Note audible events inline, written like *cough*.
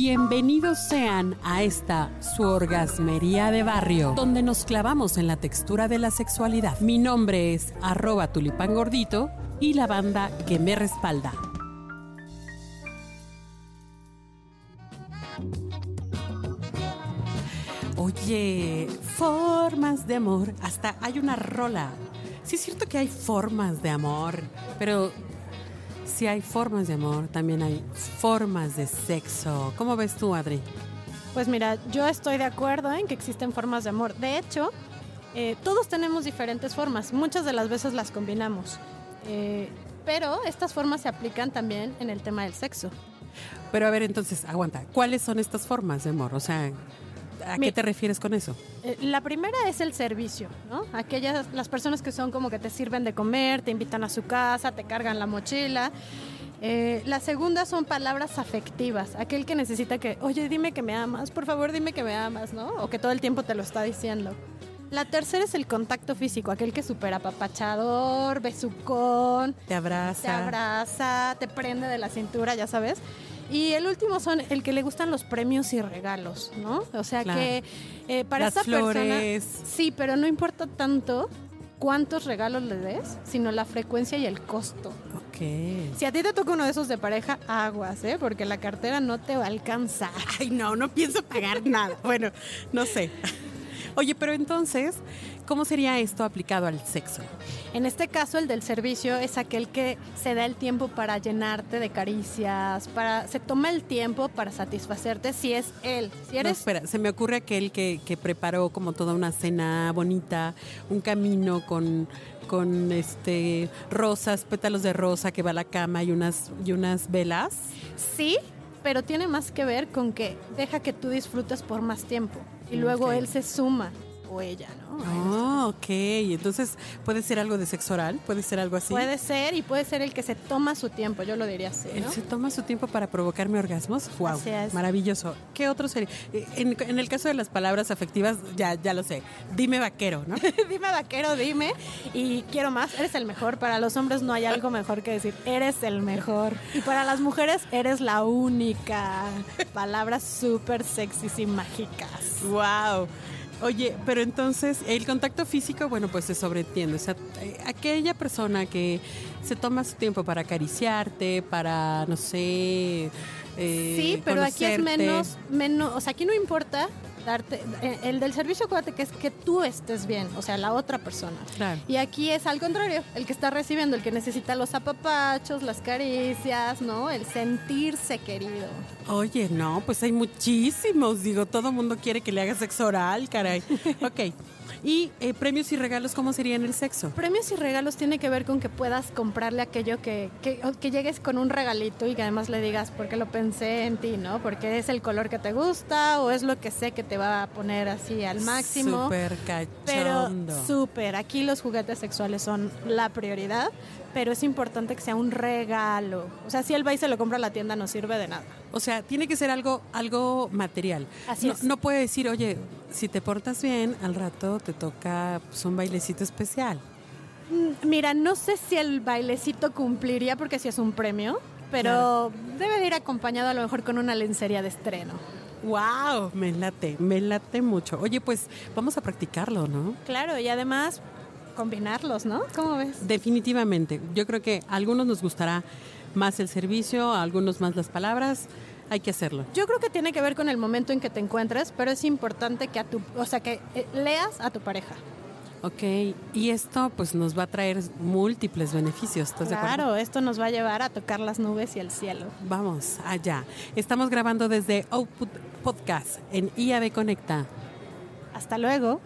Bienvenidos sean a esta su orgasmería de barrio, donde nos clavamos en la textura de la sexualidad. Mi nombre es arroba tulipán gordito y la banda que me respalda. Oye, formas de amor. Hasta hay una rola. Sí es cierto que hay formas de amor, pero si hay formas de amor, también hay formas de sexo. ¿Cómo ves tú, Adri? Pues mira, yo estoy de acuerdo en que existen formas de amor. De hecho, eh, todos tenemos diferentes formas. Muchas de las veces las combinamos. Eh, pero estas formas se aplican también en el tema del sexo. Pero a ver, entonces, aguanta. ¿Cuáles son estas formas de amor? O sea, ¿a qué te refieres con eso? Eh, la primera es el servicio, ¿no? Aquellas, las personas que son como que te sirven de comer, te invitan a su casa, te cargan la mochila. Eh, la segunda son palabras afectivas, aquel que necesita que, oye, dime que me amas, por favor dime que me amas, ¿no? O que todo el tiempo te lo está diciendo. La tercera es el contacto físico, aquel que supera papachador, besucón. Te abraza. Te abraza, te prende de la cintura, ya sabes. Y el último son el que le gustan los premios y regalos, ¿no? O sea que eh, para Las esa flores. persona. Sí, pero no importa tanto cuántos regalos le des, sino la frecuencia y el costo. Ok. Si a ti te toca uno de esos de pareja, aguas, ¿eh? Porque la cartera no te va a alcanzar. Ay, no, no pienso pagar nada. Bueno, no sé. Oye, pero entonces, ¿cómo sería esto aplicado al sexo? En este caso, el del servicio es aquel que se da el tiempo para llenarte de caricias, para se toma el tiempo para satisfacerte si es él. Si No, eres espera, se me ocurre aquel que, que preparó como toda una cena bonita, un camino con, con este rosas, pétalos de rosa que va a la cama y unas, y unas velas. sí, pero tiene más que ver con que deja que tú disfrutes por más tiempo y luego él se suma o ella, ¿no? Ah, ok. Entonces, ¿puede ser algo de sexo oral? ¿Puede ser algo así? Puede ser y puede ser el que se toma su tiempo, yo lo diría así, ¿no? se toma su tiempo para provocarme orgasmos. Wow, Así es. maravilloso. ¿Qué otro sería? Eh, En, en el caso de las palabras afectivas, ya, ya lo sé. Dime vaquero, ¿no? *laughs* dime vaquero, dime y quiero más, eres el mejor. Para los hombres no hay algo mejor que decir, eres el mejor. Y para las mujeres, eres la única. Palabras súper sexys y mágicas. wow. Oye, pero entonces el contacto físico, bueno, pues se sobreentiende. O sea, eh, aquella persona que se toma su tiempo para acariciarte, para, no sé. eh, Sí, pero aquí es menos, menos, o sea, aquí no importa darte, eh, el del servicio, acuérdate que es que tú estés bien, o sea, la otra persona. Claro. Y aquí es al contrario, el que está recibiendo, el que necesita los apapachos, las caricias, ¿no? El sentirse querido. Oye, no, pues hay muchísimos. Digo, todo mundo quiere que le haga sexo oral, caray. *laughs* ok. ¿Y eh, premios y regalos cómo sería en el sexo? Premios y regalos tiene que ver con que puedas comprarle aquello que, que, que llegues con un regalito y que además le digas, porque lo pensé en ti, ¿no? Porque es el color que te gusta o es lo que sé que te va a poner así al máximo. Súper Pero cachondo. súper, aquí los juguetes sexuales son la prioridad, pero es importante que sea un regalo. O sea, si él va y se lo compra a la tienda no sirve de nada. O sea, tiene que ser algo, algo material. Así no, es. no puede decir, oye, si te portas bien, al rato te toca pues, un bailecito especial. Mm, Mira, no sé si el bailecito cumpliría porque si es un premio, pero debe de ir acompañado a lo mejor con una lencería de estreno. ¡Wow! Me late, me late mucho. Oye, pues vamos a practicarlo, ¿no? Claro, y además combinarlos, ¿no? ¿Cómo ves? Definitivamente. Yo creo que a algunos nos gustará más el servicio, a algunos más las palabras. Hay que hacerlo. Yo creo que tiene que ver con el momento en que te encuentres, pero es importante que a tu, o sea, que eh, leas a tu pareja. Ok, y esto pues nos va a traer múltiples beneficios, ¿estás de acuerdo? Claro, esto nos va a llevar a tocar las nubes y el cielo. Vamos allá. Estamos grabando desde Output Podcast en IAB Conecta. Hasta luego.